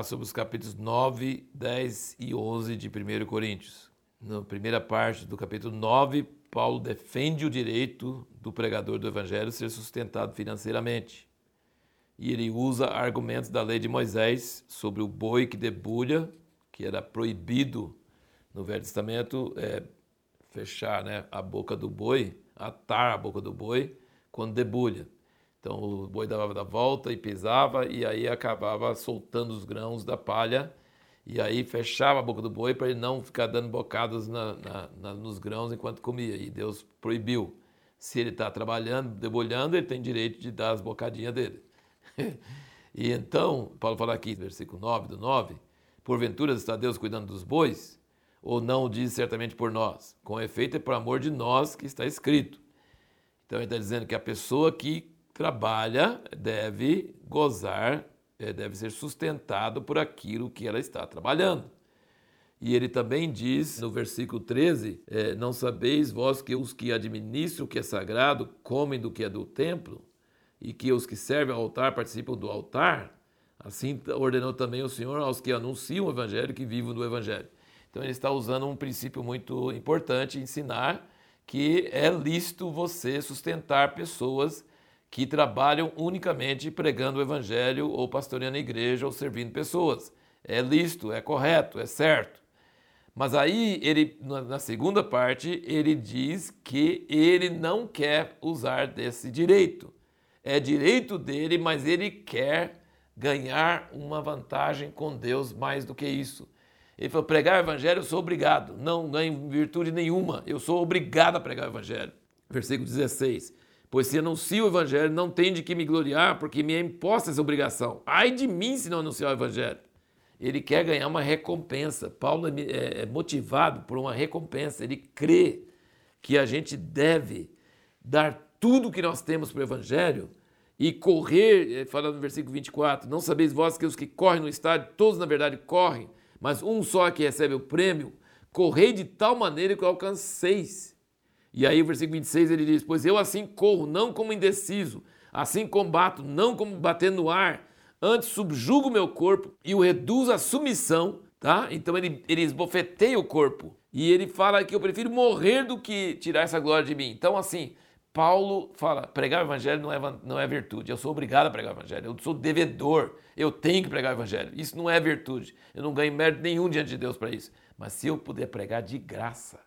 falar sobre os capítulos 9, 10 e 11 de 1 Coríntios. Na primeira parte do capítulo 9, Paulo defende o direito do pregador do evangelho ser sustentado financeiramente. E ele usa argumentos da lei de Moisés sobre o boi que debulha, que era proibido no Velho Testamento é, fechar né, a boca do boi, atar a boca do boi quando debulha. Então o boi dava a volta e pisava e aí acabava soltando os grãos da palha e aí fechava a boca do boi para ele não ficar dando bocadas na, na, na, nos grãos enquanto comia. E Deus proibiu. Se ele está trabalhando, debulhando, ele tem direito de dar as bocadinhas dele. e então, Paulo fala aqui, versículo 9 do 9, porventura está Deus cuidando dos bois? Ou não diz certamente por nós? Com efeito é por amor de nós que está escrito. Então ele está dizendo que a pessoa que trabalha deve gozar, é, deve ser sustentado por aquilo que ela está trabalhando. E ele também diz no versículo 13: é, Não sabeis vós que os que administram o que é sagrado comem do que é do templo, e que os que servem ao altar participam do altar? Assim ordenou também o Senhor aos que anunciam o evangelho que vivam do evangelho. Então ele está usando um princípio muito importante, ensinar que é lícito você sustentar pessoas que trabalham unicamente pregando o evangelho ou pastoreando a igreja ou servindo pessoas. É lícito, é correto, é certo. Mas aí ele na segunda parte ele diz que ele não quer usar desse direito. É direito dele, mas ele quer ganhar uma vantagem com Deus mais do que isso. Ele falou: pregar o evangelho, eu sou obrigado. Não ganho virtude nenhuma. Eu sou obrigado a pregar o evangelho. Versículo 16. Pois se anuncio o evangelho, não tem de que me gloriar, porque me é imposta essa obrigação. Ai de mim se não anunciar o evangelho. Ele quer ganhar uma recompensa. Paulo é, é, é motivado por uma recompensa. Ele crê que a gente deve dar tudo o que nós temos para o evangelho e correr, falando no versículo 24, não sabeis vós que os que correm no estádio, todos na verdade correm, mas um só é que recebe o prêmio, correi de tal maneira que alcanceis. E aí o versículo 26 ele diz: Pois eu assim corro, não como indeciso, assim combato, não como batendo no ar, antes subjugo meu corpo e o reduzo à submissão, tá? Então ele, ele esbofeteia o corpo. E ele fala que eu prefiro morrer do que tirar essa glória de mim. Então, assim, Paulo fala: pregar o evangelho não é, não é virtude, eu sou obrigado a pregar o evangelho, eu sou devedor, eu tenho que pregar o evangelho. Isso não é virtude, eu não ganho mérito nenhum diante de Deus para isso. Mas se eu puder pregar de graça,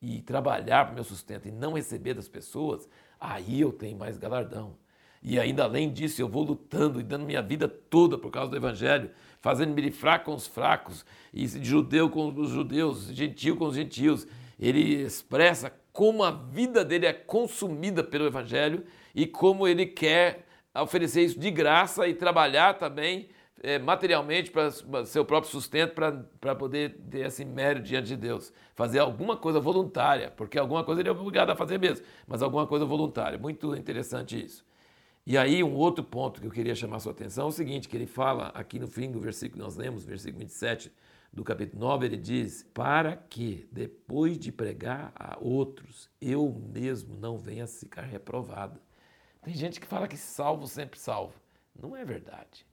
e trabalhar para o meu sustento e não receber das pessoas, aí eu tenho mais galardão. E ainda além disso, eu vou lutando e dando minha vida toda por causa do Evangelho, fazendo-me fraco com os fracos, e judeu com os judeus, gentil com os gentios. Ele expressa como a vida dele é consumida pelo Evangelho e como ele quer oferecer isso de graça e trabalhar também é, materialmente para seu próprio sustento, para poder ter esse mérito diante de Deus. Fazer alguma coisa voluntária, porque alguma coisa ele é obrigado a fazer mesmo, mas alguma coisa voluntária. Muito interessante isso. E aí, um outro ponto que eu queria chamar a sua atenção é o seguinte: que ele fala aqui no fim do versículo que nós lemos, versículo 27 do capítulo 9, ele diz: Para que, depois de pregar a outros, eu mesmo não venha ficar reprovado. Tem gente que fala que salvo sempre salvo. Não é verdade.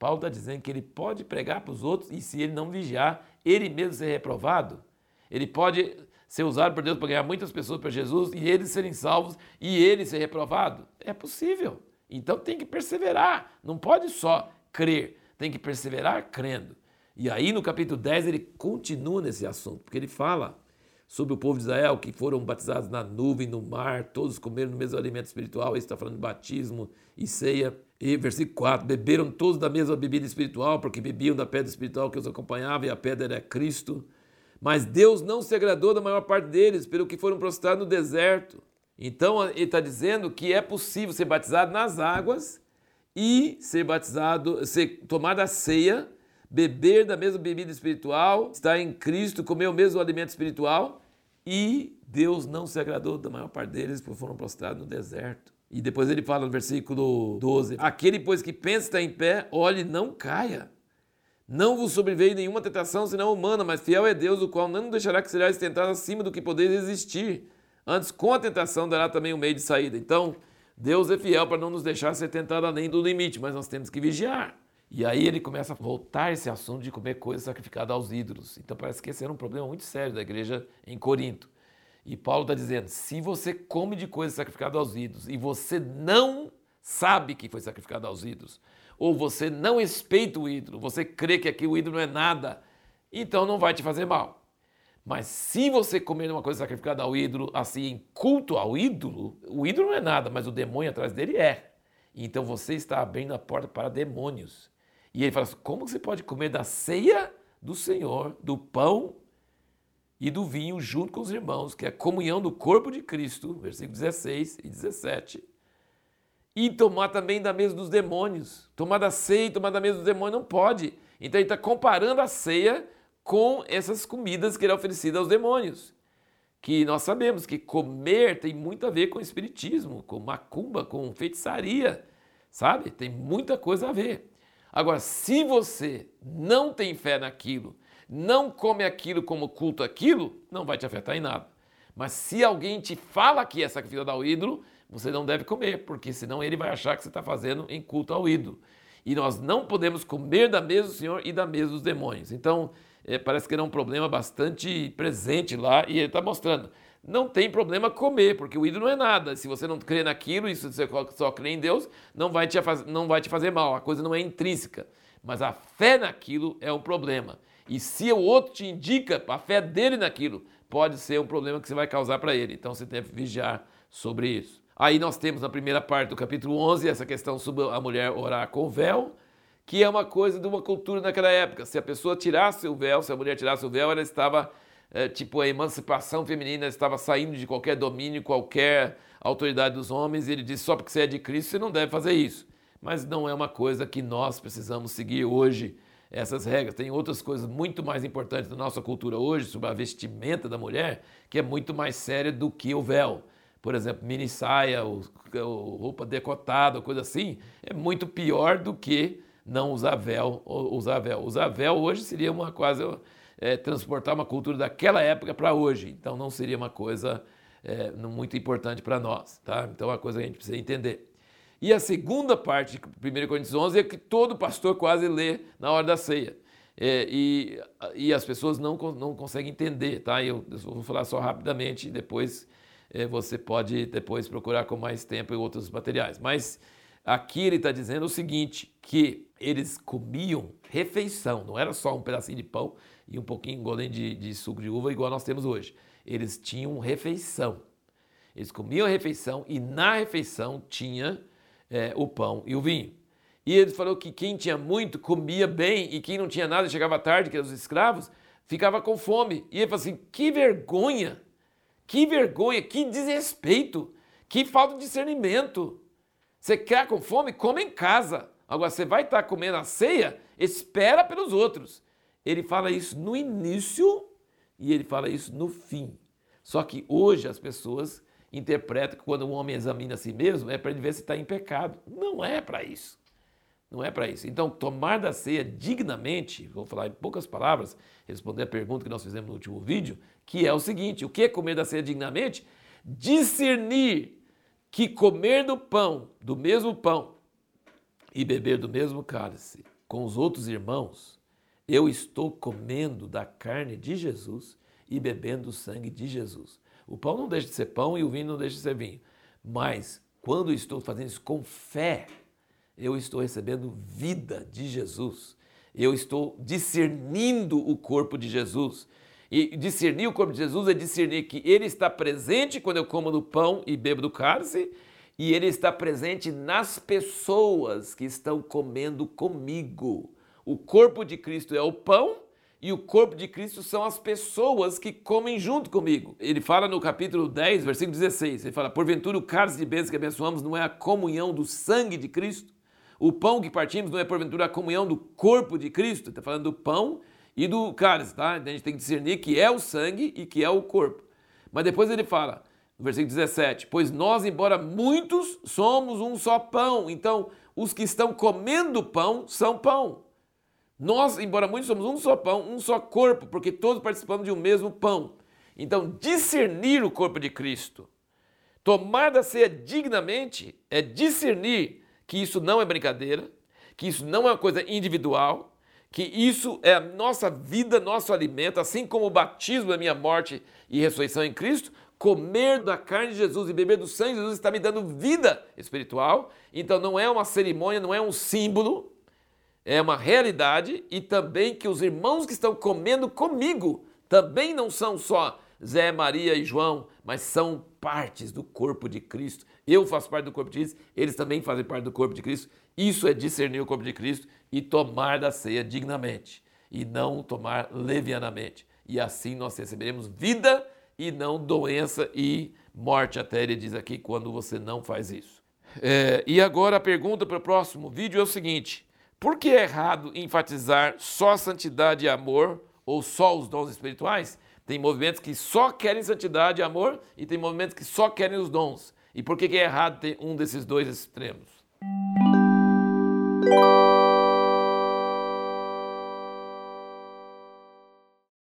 Paulo está dizendo que ele pode pregar para os outros e se ele não vigiar, ele mesmo ser reprovado. Ele pode ser usado por Deus para ganhar muitas pessoas para Jesus e eles serem salvos e ele ser reprovado. É possível. Então tem que perseverar. Não pode só crer, tem que perseverar crendo. E aí no capítulo 10 ele continua nesse assunto, porque ele fala sobre o povo de Israel que foram batizados na nuvem, no mar, todos comeram no mesmo alimento espiritual. Ele está falando de batismo e ceia. E versículo 4: Beberam todos da mesma bebida espiritual, porque bebiam da pedra espiritual que os acompanhava, e a pedra era Cristo. Mas Deus não se agradou da maior parte deles, pelo que foram prostrados no deserto. Então ele está dizendo que é possível ser batizado nas águas e ser batizado, ser tomar da ceia, beber da mesma bebida espiritual, estar em Cristo, comer o mesmo alimento espiritual, e Deus não se agradou da maior parte deles, porque foram prostrados no deserto. E depois ele fala no versículo 12: Aquele, pois, que pensa estar em pé, olhe, não caia. Não vos sobreveio nenhuma tentação senão humana, mas fiel é Deus, o qual não deixará que sejais tentado acima do que podeis resistir. Antes, com a tentação, dará também um meio de saída. Então, Deus é fiel para não nos deixar ser tentado além do limite, mas nós temos que vigiar. E aí ele começa a voltar esse assunto de comer coisas sacrificadas aos ídolos. Então parece que esse era um problema muito sério da igreja em Corinto. E Paulo está dizendo: se você come de coisas sacrificadas aos ídolos e você não sabe que foi sacrificado aos ídolos, ou você não respeita o ídolo, você crê que aqui o ídolo não é nada, então não vai te fazer mal. Mas se você comer uma coisa sacrificada ao ídolo, assim, em culto ao ídolo, o ídolo não é nada, mas o demônio atrás dele é. Então você está abrindo a porta para demônios. E ele fala assim: como você pode comer da ceia do Senhor, do pão e do vinho junto com os irmãos, que é a comunhão do corpo de Cristo, versículo 16 e 17. E tomar também da mesa dos demônios. Tomar da ceia e tomar da mesa dos demônios não pode. Então ele está comparando a ceia com essas comidas que ele é oferecida aos demônios. Que nós sabemos que comer tem muito a ver com espiritismo, com macumba, com feitiçaria, sabe? Tem muita coisa a ver. Agora, se você não tem fé naquilo, não come aquilo como culto aquilo, não vai te afetar em nada. Mas se alguém te fala que é sacrifício ao ídolo, você não deve comer, porque senão ele vai achar que você está fazendo em culto ao ídolo. E nós não podemos comer da mesa do Senhor e da mesa dos demônios. Então, é, parece que era um problema bastante presente lá e ele está mostrando não tem problema comer, porque o ídolo não é nada. Se você não crê naquilo e se você só crê em Deus, não vai, te, não vai te fazer mal. A coisa não é intrínseca. Mas a fé naquilo é um problema. E se o outro te indica a fé dele naquilo, pode ser um problema que você vai causar para ele. Então você deve vigiar sobre isso. Aí nós temos na primeira parte do capítulo 11 essa questão sobre a mulher orar com véu, que é uma coisa de uma cultura naquela época. Se a pessoa tirasse o véu, se a mulher tirasse o véu, ela estava é, tipo a emancipação feminina estava saindo de qualquer domínio, qualquer autoridade dos homens, e ele disse: só porque você é de Cristo, você não deve fazer isso. Mas não é uma coisa que nós precisamos seguir hoje, essas regras. Tem outras coisas muito mais importantes na nossa cultura hoje, sobre a vestimenta da mulher, que é muito mais séria do que o véu. Por exemplo, mini saia, ou, ou roupa decotada, coisa assim, é muito pior do que não usar véu usar véu. Usar véu hoje seria uma quase é, transportar uma cultura daquela época para hoje. Então não seria uma coisa é, muito importante para nós. Tá? Então é uma coisa que a gente precisa entender. E a segunda parte de 1 Coríntios 11 é que todo pastor quase lê na hora da ceia. É, e, e as pessoas não, não conseguem entender, tá? Eu, eu vou falar só rapidamente e depois é, você pode depois procurar com mais tempo e outros materiais. Mas aqui ele está dizendo o seguinte, que eles comiam refeição, não era só um pedacinho de pão, e um pouquinho golem de, de suco de uva, igual nós temos hoje. Eles tinham refeição. Eles comiam a refeição e na refeição tinha é, o pão e o vinho. E ele falou que quem tinha muito comia bem e quem não tinha nada chegava tarde, que eram os escravos, ficava com fome. E ele falou assim: que vergonha, que vergonha, que desrespeito, que falta de discernimento. Você quer com fome? Come em casa. Agora você vai estar comendo a ceia, espera pelos outros. Ele fala isso no início e ele fala isso no fim. Só que hoje as pessoas interpretam que quando um homem examina a si mesmo é para ele ver se está em pecado. Não é para isso. Não é para isso. Então, tomar da ceia dignamente, vou falar em poucas palavras, responder a pergunta que nós fizemos no último vídeo, que é o seguinte: o que é comer da ceia dignamente? Discernir que comer do pão, do mesmo pão, e beber do mesmo cálice com os outros irmãos eu estou comendo da carne de Jesus e bebendo o sangue de Jesus. O pão não deixa de ser pão e o vinho não deixa de ser vinho. Mas quando estou fazendo isso com fé, eu estou recebendo vida de Jesus. Eu estou discernindo o corpo de Jesus. E discernir o corpo de Jesus é discernir que ele está presente quando eu como do pão e bebo do cálice, e ele está presente nas pessoas que estão comendo comigo. O corpo de Cristo é o pão e o corpo de Cristo são as pessoas que comem junto comigo. Ele fala no capítulo 10, versículo 16, ele fala, porventura o cálice de bênçãos que abençoamos não é a comunhão do sangue de Cristo? O pão que partimos não é porventura a comunhão do corpo de Cristo? Está falando do pão e do cálice, tá? Então a gente tem que discernir que é o sangue e que é o corpo. Mas depois ele fala, no versículo 17, pois nós, embora muitos, somos um só pão. Então, os que estão comendo pão são pão. Nós, embora muitos somos um só pão, um só corpo, porque todos participamos de um mesmo pão. Então, discernir o corpo de Cristo, tomar da ceia dignamente, é discernir que isso não é brincadeira, que isso não é uma coisa individual, que isso é a nossa vida, nosso alimento, assim como o batismo, a minha morte e ressurreição em Cristo, comer da carne de Jesus e beber do sangue de Jesus está me dando vida espiritual. Então não é uma cerimônia, não é um símbolo, é uma realidade e também que os irmãos que estão comendo comigo também não são só Zé, Maria e João, mas são partes do corpo de Cristo. Eu faço parte do corpo de Cristo, eles também fazem parte do corpo de Cristo. Isso é discernir o corpo de Cristo e tomar da ceia dignamente e não tomar levianamente. E assim nós receberemos vida e não doença e morte, até ele diz aqui, quando você não faz isso. É, e agora a pergunta para o próximo vídeo é o seguinte: por que é errado enfatizar só santidade e amor ou só os dons espirituais? Tem movimentos que só querem santidade e amor e tem movimentos que só querem os dons. E por que é errado ter um desses dois extremos?